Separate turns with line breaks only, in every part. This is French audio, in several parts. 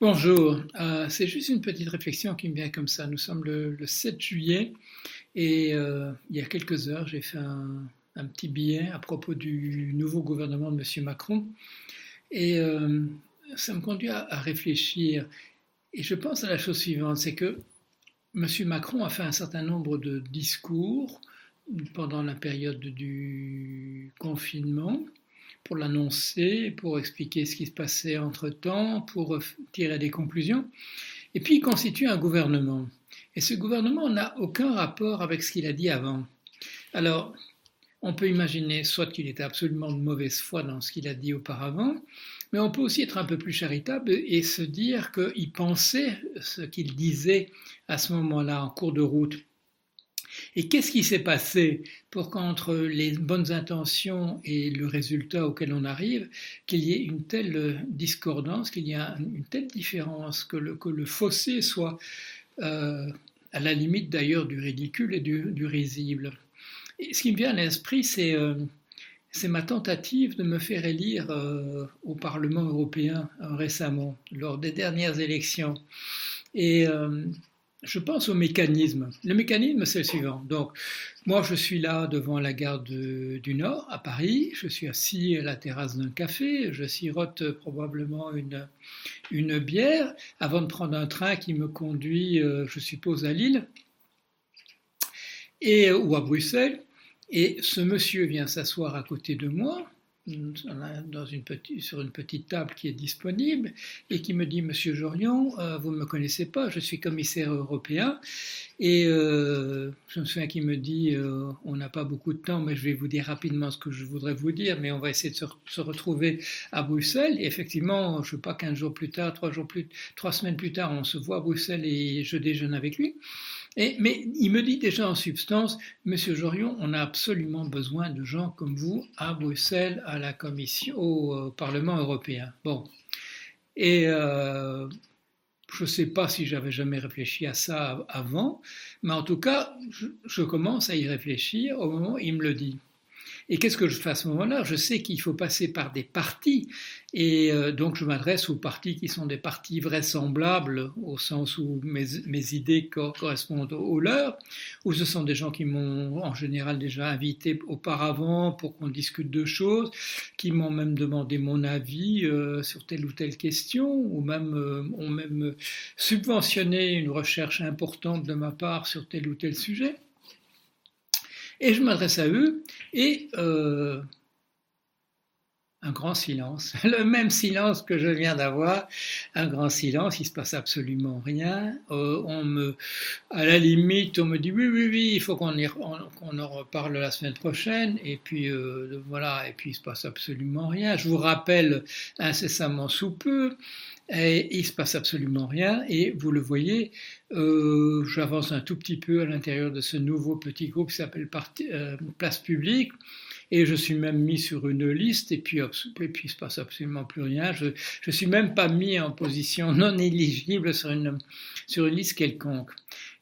Bonjour, euh, c'est juste une petite réflexion qui me vient comme ça. Nous sommes le, 7 juillet et euh, il y a quelques heures, j'ai fait un, petit billet à propos du nouveau gouvernement de M. Macron et euh, ça me conduit à, réfléchir. Et je pense à la chose suivante, c'est que M. Macron a fait un certain nombre de discours pendant la période du confinement pour l'annoncer, pour expliquer ce qui se passait entre-temps, pour tirer des conclusions. Et puis il constitue un gouvernement. Et ce gouvernement n'a aucun rapport avec ce qu'il a dit avant. Alors, on peut imaginer soit qu'il était absolument de mauvaise foi dans ce qu'il a dit auparavant, mais on peut aussi être un peu plus charitable et se dire qu'il pensait ce qu'il disait à ce moment-là en cours de route et qu'est-ce qui s'est passé pour qu'entre les bonnes intentions et le résultat auquel on arrive, qu'il y ait une telle discordance, qu'il y ait une telle différence, que le, fossé soit euh, à la limite d'ailleurs du ridicule et du, risible? Ce qui me vient à l'esprit, c'est euh, ma tentative de me faire élire euh, au Parlement européen récemment, lors des dernières élections. Et je pense au mécanisme. Le mécanisme, c'est le suivant. Donc, moi, je suis là devant la gare du Nord, à Paris. Je suis assis à la terrasse d'un café. Je sirote probablement une, une bière avant de prendre un train qui me conduit, euh, je suppose, à Lille et, ou à Bruxelles. Et ce monsieur vient s'asseoir à côté de moi sur une petite table qui est disponible et qui me dit Monsieur Jorion, euh, vous ne me connaissez pas, je suis commissaire européen. Et euh, je me souviens qu'il me dit euh, On n'a pas beaucoup de temps, mais je vais vous dire rapidement ce que je voudrais vous dire, mais on va essayer de se, retrouver à Bruxelles. Et effectivement, je ne sais pas, 15 jours plus tard, trois, jours plus, trois semaines plus tard, on se voit à Bruxelles et je déjeune avec lui mais il me dit déjà en substance, Monsieur Jorion, on a absolument besoin de gens comme vous à Bruxelles, à la Commission, au, euh, Parlement européen. Bon. Et euh, je ne sais pas si j'avais jamais réfléchi à ça avant, mais en tout cas, je commence à y réfléchir au moment où il me le dit. Et qu'est-ce que je fais à ce moment-là? Je sais qu'il faut passer par des partis, et euh, donc je m'adresse aux partis qui sont des partis vraisemblables, au sens où mes, idées correspondent aux leurs, ou ce sont des gens qui m'ont en général déjà invité auparavant pour qu'on discute de choses, qui m'ont même demandé mon avis euh, sur telle ou telle question, ou même euh, ont même subventionné une recherche importante de ma part sur tel ou tel sujet. Et je m'adresse à eux et euh, un grand silence, le même silence que je viens d'avoir, un grand silence, il se passe absolument rien. Euh, on me, à la limite, on me dit oui, oui, oui, il faut qu'on en reparle la semaine prochaine. Et puis euh, voilà, et puis il se passe absolument rien. Je vous rappelle incessamment sous peu. Et il se passe absolument rien. Et vous le voyez, euh, j'avance un tout petit peu à l'intérieur de ce nouveau petit groupe qui s'appelle euh, Place Publique. Et je suis même mis sur une liste, et puis, et puis il se passe absolument plus rien. Je ne suis même pas mis en position non éligible sur une, sur une liste quelconque.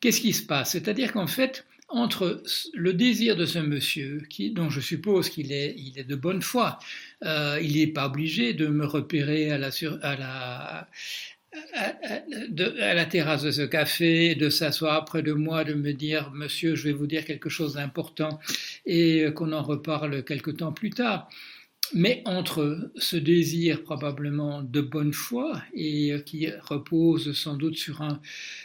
Qu'est-ce qui se passe? C'est-à-dire qu'en fait, entre le désir de ce monsieur, qui, dont je suppose qu'il est, de bonne foi, euh, il n'est pas obligé de me repérer à la, terrasse de ce café, de s'asseoir près de moi, de me dire Monsieur, je vais vous dire quelque chose d'important et qu'on en reparle quelque temps plus tard. Mais entre ce désir probablement de bonne foi et qui repose sans doute sur un,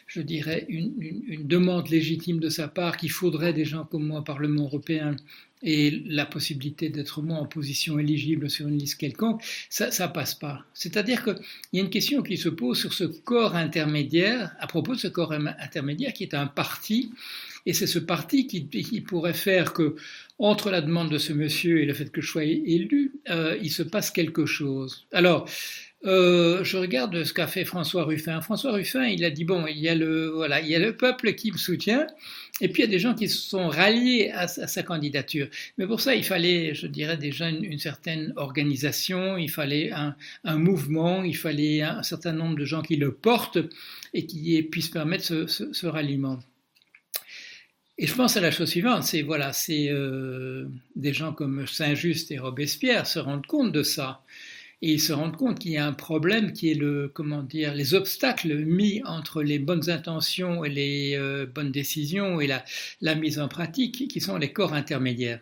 je dirais, une, une demande légitime de sa part qu'il faudrait des gens comme moi au Parlement européen et la possibilité d'être moi en position éligible sur une liste quelconque, ça ça passe pas. C'est-à-dire qu'il y a une question qui se pose sur ce corps intermédiaire, à propos de ce corps intermédiaire qui est un parti, et c'est ce parti qui, qui, pourrait faire que, entre la demande de ce monsieur et le fait que je sois élu, euh, il se passe quelque chose. Alors, euh, je regarde ce qu'a fait François Ruffin. François Ruffin, il a dit bon, il y a le voilà, il y a le peuple qui me soutient, et puis il y a des gens qui se sont ralliés à, sa candidature. Mais pour ça, il fallait, je dirais déjà une, certaine organisation, il fallait un, mouvement, il fallait un, certain nombre de gens qui le portent et qui puissent permettre ce ralliement. Et je pense à la chose suivante, c'est voilà, c'est euh, des gens comme Saint-Just et Robespierre se rendent compte de ça et ils se rendent compte qu'il y a un problème qui est le, comment dire, les obstacles mis entre les bonnes intentions et les euh, bonnes décisions et la, mise en pratique, qui sont les corps intermédiaires.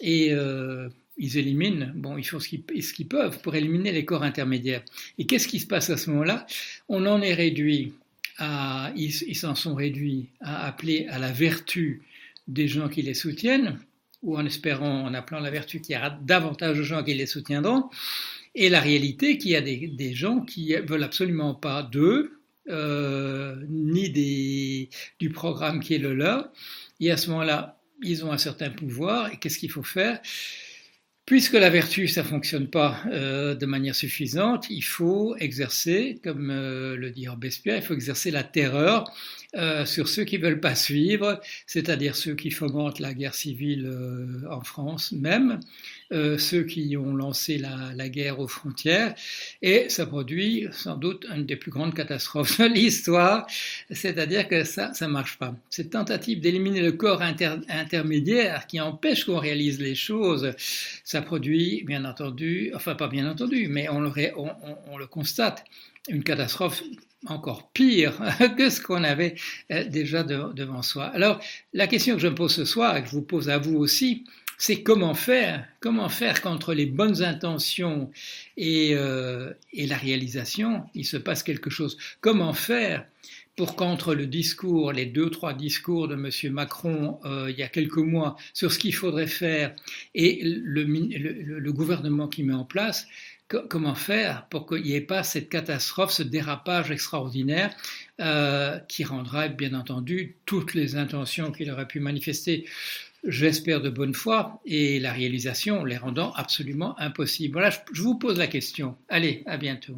Et euh, ils éliminent, bon, ils font ce qu'ils peuvent pour éliminer les corps intermédiaires. Et qu'est-ce qui se passe à ce moment-là? On en est réduit à, ils s'en sont réduits à appeler à la vertu des gens qui les soutiennent, ou en espérant, en appelant la vertu qu'il y aura davantage de gens qui les soutiendront, et la réalité qu'il y a des, gens qui veulent absolument pas d'eux, euh, ni du programme qui est le leur, et à ce moment-là, ils ont un certain pouvoir, et qu'est-ce qu'il faut faire? Puisque la vertu, ça fonctionne pas euh, de manière suffisante, il faut exercer, comme euh, le dit Robespierre, il faut exercer la terreur euh, sur ceux qui veulent pas suivre, c'est-à-dire ceux qui fomentent la guerre civile en France même, ceux qui ont lancé la, guerre aux frontières, et ça produit sans doute une des plus grandes catastrophes de l'histoire, c'est-à-dire que ça, ça marche pas. Cette tentative d'éliminer le corps inter intermédiaire qui empêche qu'on réalise les choses, ça produit, bien entendu, enfin pas bien entendu, mais on le, on, on, on le constate, une catastrophe encore pire que ce qu'on avait euh, déjà devant soi. Alors, la question que je me pose ce soir et que je vous pose à vous aussi, c'est comment faire, comment faire qu'entre les bonnes intentions et, euh, et, la réalisation, il se passe quelque chose? Comment faire pour qu'entre le discours, les deux, trois discours de M. Macron euh, il y a quelques mois sur ce qu'il faudrait faire et le, gouvernement qui met en place, comment faire pour qu'il n'y ait pas cette catastrophe, ce dérapage extraordinaire euh, qui rendra bien entendu toutes les intentions qu'il aurait pu manifester, j'espère de bonne foi, et la réalisation les rendant absolument impossibles. Voilà, je vous pose la question. Allez, à bientôt.